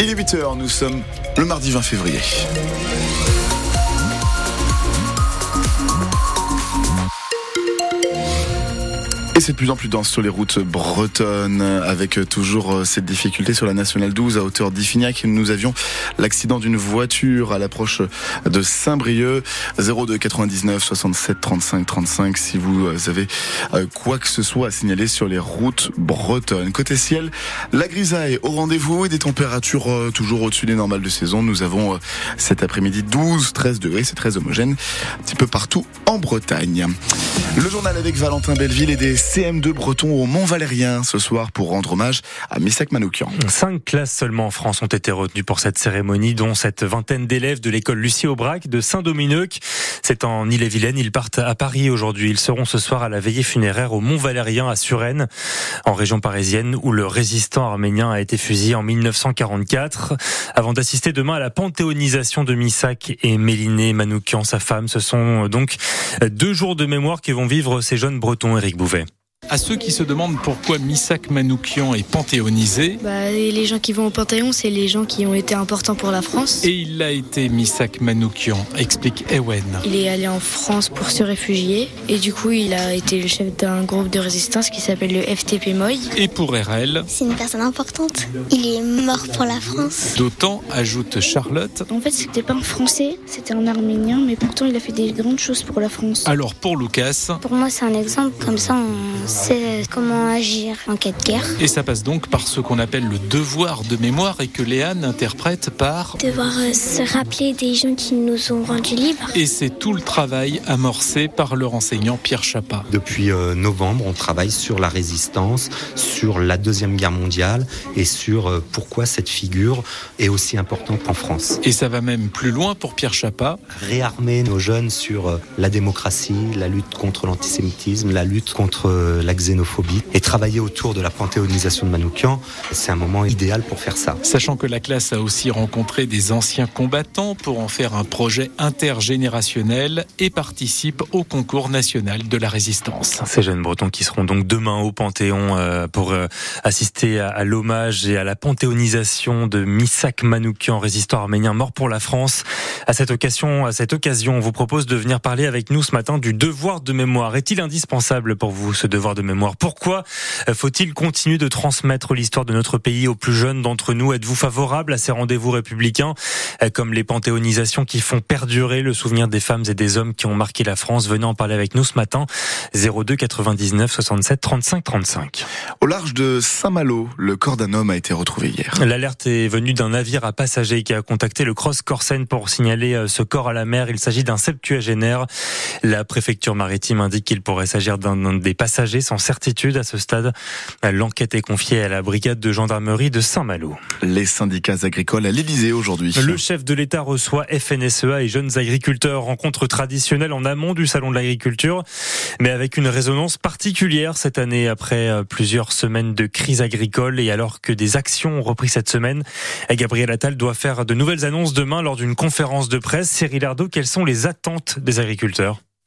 Il est 8h, nous sommes le mardi 20 février. Et c'est de plus en plus dense sur les routes bretonnes, avec toujours euh, cette difficulté sur la nationale 12 à hauteur d'Iffignac. Nous avions l'accident d'une voiture à l'approche de Saint-Brieuc. 02 99 67 35 35 si vous avez euh, quoi que ce soit à signaler sur les routes bretonnes. Côté ciel, la grisaille au rendez-vous et des températures euh, toujours au-dessus des normales de saison. Nous avons cet après-midi 12, 13 degrés, c'est très homogène, un petit peu partout en Bretagne. Le journal avec Valentin Belleville et des CM2 bretons au Mont-Valérien ce soir pour rendre hommage à Missak Manoukian. Cinq classes seulement en France ont été retenues pour cette cérémonie, dont cette vingtaine d'élèves de l'école Lucie Aubrac de Saint-Dominique. C'est en Ille-et-Vilaine. Ils partent à Paris aujourd'hui. Ils seront ce soir à la veillée funéraire au Mont-Valérien à Suresnes, en région parisienne, où le résistant arménien a été fusillé en 1944. Avant d'assister demain à la panthéonisation de Missak et Méliné Manoukian, sa femme. Ce sont donc deux jours de mémoire qui vont vivre ces jeunes bretons, Éric Bouvet. À ceux qui se demandent pourquoi Missak Manoukian est panthéonisé. Bah, les gens qui vont au Panthéon, c'est les gens qui ont été importants pour la France. Et il a été Missak Manoukian, explique Ewen. Il est allé en France pour se réfugier et du coup il a été le chef d'un groupe de résistance qui s'appelle le FTP Moy. Et pour RL. C'est une personne importante. Il est mort pour la France. D'autant, ajoute Charlotte. En fait c'était pas un Français, c'était un Arménien, mais pourtant il a fait des grandes choses pour la France. Alors pour Lucas. Pour moi c'est un exemple, comme ça on c'est comment agir en cas de guerre. Et ça passe donc par ce qu'on appelle le devoir de mémoire et que Léane interprète par devoir euh, se rappeler des gens qui nous ont rendus libres. Et c'est tout le travail amorcé par leur enseignant Pierre Chapa. Depuis euh, novembre, on travaille sur la résistance, sur la Deuxième Guerre mondiale et sur euh, pourquoi cette figure est aussi importante en France. Et ça va même plus loin pour Pierre Chapa. Réarmer nos jeunes sur la démocratie, la lutte contre l'antisémitisme, la lutte contre la xénophobie et travailler autour de la panthéonisation de Manoukian, c'est un moment idéal pour faire ça. Sachant que la classe a aussi rencontré des anciens combattants pour en faire un projet intergénérationnel et participe au concours national de la résistance. Ces jeunes bretons qui seront donc demain au Panthéon euh, pour euh, assister à l'hommage et à la panthéonisation de Misak Manoukian, résistant arménien mort pour la France. À cette occasion, à cette occasion, on vous propose de venir parler avec nous ce matin du devoir de mémoire. Est-il indispensable pour vous ce devoir de mémoire Pourquoi faut-il continuer de transmettre l'histoire de notre pays aux plus jeunes d'entre nous? Êtes-vous favorable à ces rendez-vous républicains comme les panthéonisations qui font perdurer le souvenir des femmes et des hommes qui ont marqué la France? Venez en parler avec nous ce matin. 02 99 67 35 35. Au large de Saint-Malo, le corps d'un homme a été retrouvé hier. L'alerte est venue d'un navire à passagers qui a contacté le Cross Corsen pour signaler ce corps à la mer. Il s'agit d'un septuagénaire. La préfecture maritime indique qu'il pourrait s'agir d'un des passagers sans certitude à ce stade. L'enquête est confiée à la brigade de gendarmerie de Saint-Malo. Les syndicats agricoles à l'Elysée aujourd'hui. Le chef de l'État reçoit FNSEA et jeunes agriculteurs. Rencontre traditionnelle en amont du salon de l'agriculture, mais avec une résonance particulière cette année après plusieurs semaines de crise agricole et alors que des actions ont repris cette semaine. Gabriel Attal doit faire de nouvelles annonces demain lors d'une conférence de presse. Cyril Ardo, quelles sont les attentes des agriculteurs?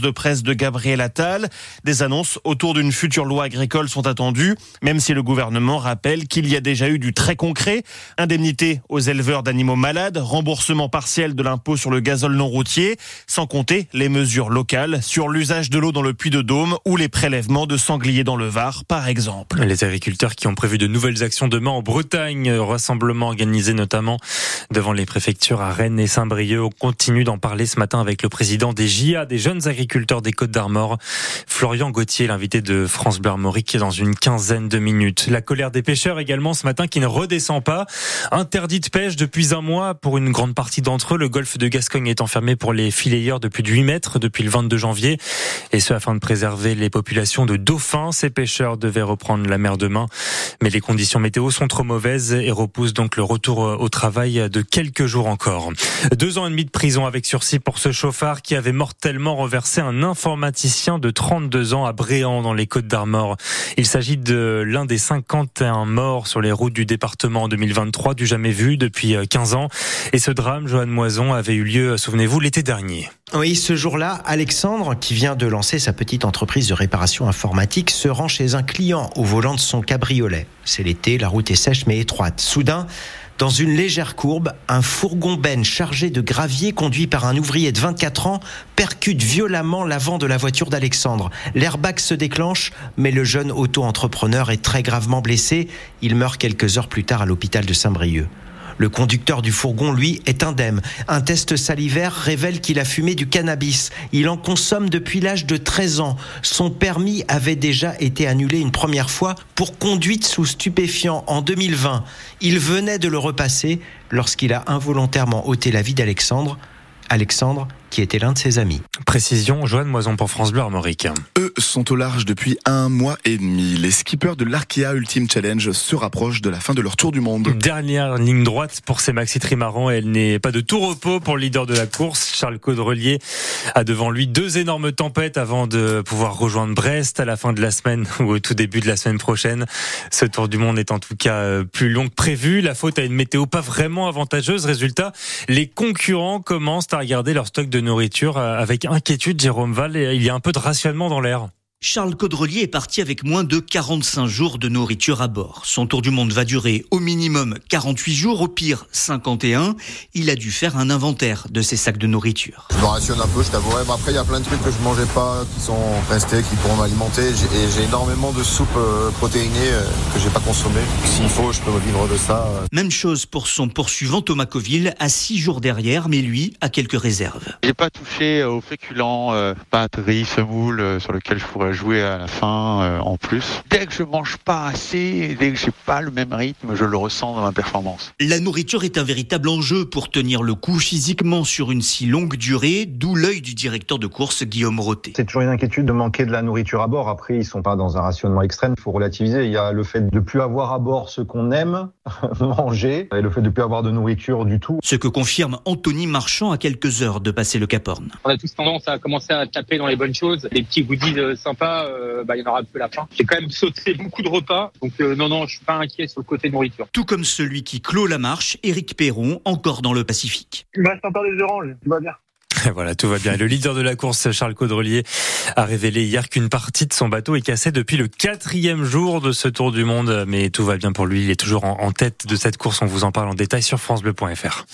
de presse de Gabriel Attal. Des annonces autour d'une future loi agricole sont attendues, même si le gouvernement rappelle qu'il y a déjà eu du très concret. Indemnité aux éleveurs d'animaux malades, remboursement partiel de l'impôt sur le gazole non routier, sans compter les mesures locales sur l'usage de l'eau dans le puits de Dôme ou les prélèvements de sangliers dans le Var, par exemple. Les agriculteurs qui ont prévu de nouvelles actions demain en Bretagne, rassemblement organisé notamment devant les préfectures à Rennes et Saint-Brieuc, on continue d'en parler ce matin avec le président des JA, des jeunes agriculteurs des Côtes d'Armor. Florian Gauthier, l'invité de France Bleu Armorique, dans une quinzaine de minutes. La colère des pêcheurs également ce matin qui ne redescend pas. Interdit de pêche depuis un mois pour une grande partie d'entre eux. Le golfe de Gascogne est enfermé pour les filayeurs depuis 8 mètres depuis le 22 janvier. Et ce afin de préserver les populations de dauphins. Ces pêcheurs devaient reprendre la mer demain. Mais les conditions météo sont trop mauvaises et repoussent donc le retour au travail de quelques jours encore. Deux ans et demi de prison avec sursis pour ce chauffard qui avait mortellement renversé un informaticien de 32 ans à Bréant dans les Côtes d'Armor. Il s'agit de l'un des 51 morts sur les routes du département en 2023, du jamais vu depuis 15 ans. Et ce drame, Joanne Moison, avait eu lieu, souvenez-vous, l'été dernier. Oui, ce jour-là, Alexandre, qui vient de lancer sa petite entreprise de réparation informatique, se rend chez un client au volant de son cabriolet. C'est l'été, la route est sèche mais étroite. Soudain, dans une légère courbe, un fourgon benne chargé de gravier conduit par un ouvrier de 24 ans percute violemment l'avant de la voiture d'Alexandre. L'airbag se déclenche, mais le jeune auto-entrepreneur est très gravement blessé. Il meurt quelques heures plus tard à l'hôpital de Saint-Brieuc. Le conducteur du fourgon, lui, est indemne. Un test salivaire révèle qu'il a fumé du cannabis. Il en consomme depuis l'âge de 13 ans. Son permis avait déjà été annulé une première fois pour conduite sous stupéfiant en 2020. Il venait de le repasser lorsqu'il a involontairement ôté la vie d'Alexandre. Alexandre qui était l'un de ses amis. Précision, Joanne Moison pour France Bleu Armorique. Eux sont au large depuis un mois et demi. Les skippers de l'Arkea Ultimate Challenge se rapprochent de la fin de leur tour du monde. Dernière ligne droite pour ces maxi trimarans. Elle n'est pas de tout repos pour le leader de la course. Charles Caudrelier a devant lui deux énormes tempêtes avant de pouvoir rejoindre Brest à la fin de la semaine ou au tout début de la semaine prochaine. Ce tour du monde est en tout cas euh, plus long que prévu. La faute à une météo pas vraiment avantageuse. Résultat, les concurrents commencent à regarder leur stock de nourriture euh, avec inquiétude, Jérôme Val. Il y a un peu de rationnement dans l'air. Charles Caudrelier est parti avec moins de 45 jours de nourriture à bord. Son tour du monde va durer au minimum 48 jours, au pire 51. Il a dû faire un inventaire de ses sacs de nourriture. Je me rationne un peu, je t'avouerai. Mais après, il y a plein de trucs que je mangeais pas, qui sont restés, qui pourront m'alimenter. Et j'ai énormément de soupes euh, protéinées euh, que j'ai pas consommées. S'il faut, je peux vivre de ça. Euh. Même chose pour son poursuivant Thomas Coville, à 6 jours derrière, mais lui a quelques réserves. J'ai pas touché aux féculents, pâtes, riz, semoule, sur lequel je pourrais jouer à la fin euh, en plus. Dès que je mange pas assez, dès que j'ai pas le même rythme, je le ressens dans ma performance. La nourriture est un véritable enjeu pour tenir le coup physiquement sur une si longue durée, d'où l'œil du directeur de course Guillaume Roté. C'est toujours une inquiétude de manquer de la nourriture à bord. Après, ils sont pas dans un rationnement extrême, il faut relativiser. Il y a le fait de plus avoir à bord ce qu'on aime manger et le fait de plus avoir de nourriture du tout. Ce que confirme Anthony Marchand à quelques heures de passer le Cap Horn. On a tous tendance à commencer à taper dans les bonnes choses, les petits goodies euh, euh, bah, il y en aura peu la fin. J'ai quand même sauté beaucoup de repas, donc euh, non, non, je suis pas inquiet sur le côté nourriture. Tout comme celui qui clôt la marche, Éric Perron, encore dans le Pacifique. Il me reste encore des oranges, tout va bien. Voilà, tout va bien. Le leader de la course, Charles Caudrelier, a révélé hier qu'une partie de son bateau est cassée depuis le quatrième jour de ce Tour du Monde. Mais tout va bien pour lui. Il est toujours en tête de cette course. On vous en parle en détail sur FranceBleu.fr.